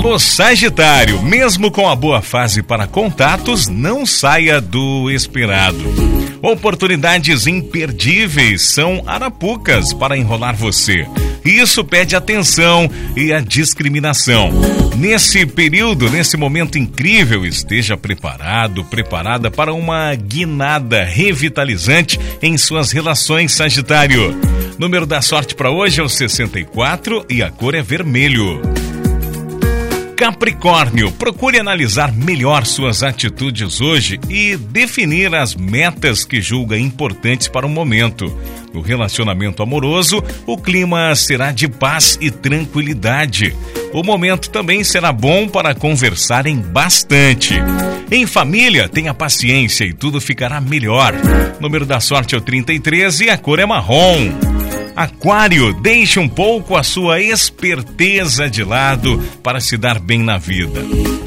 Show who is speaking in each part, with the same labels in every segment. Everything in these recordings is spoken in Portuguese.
Speaker 1: Alô Sagitário, mesmo com a boa fase para contatos, não saia do esperado. Oportunidades imperdíveis são arapucas para enrolar você. Isso pede atenção e a discriminação. Nesse período, nesse momento incrível, esteja preparado, preparada para uma guinada revitalizante em suas relações, Sagitário. Número da sorte para hoje é o 64 e a cor é vermelho. Capricórnio, procure analisar melhor suas atitudes hoje e definir as metas que julga importantes para o momento. No relacionamento amoroso, o clima será de paz e tranquilidade. O momento também será bom para conversarem bastante. Em família, tenha paciência e tudo ficará melhor. O número da sorte é o 33 e a cor é marrom. Aquário, deixe um pouco a sua esperteza de lado para se dar bem na vida.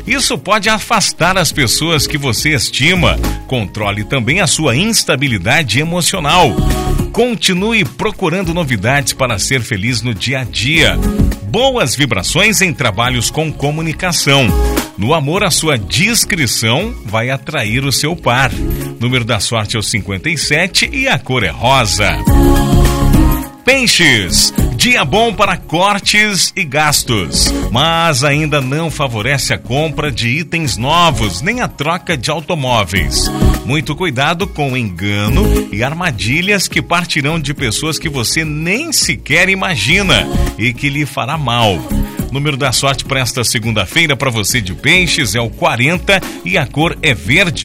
Speaker 1: Isso pode afastar as pessoas que você estima. Controle também a sua instabilidade emocional. Continue procurando novidades para ser feliz no dia a dia. Boas vibrações em trabalhos com comunicação. No amor, a sua discrição vai atrair o seu par. Número da sorte é o 57 e a cor é rosa. Peixes, dia bom para cortes e gastos, mas ainda não favorece a compra de itens novos nem a troca de automóveis. Muito cuidado com engano e armadilhas que partirão de pessoas que você nem sequer imagina e que lhe fará mal. Número da sorte para esta segunda-feira para você de peixes é o 40 e a cor é verde.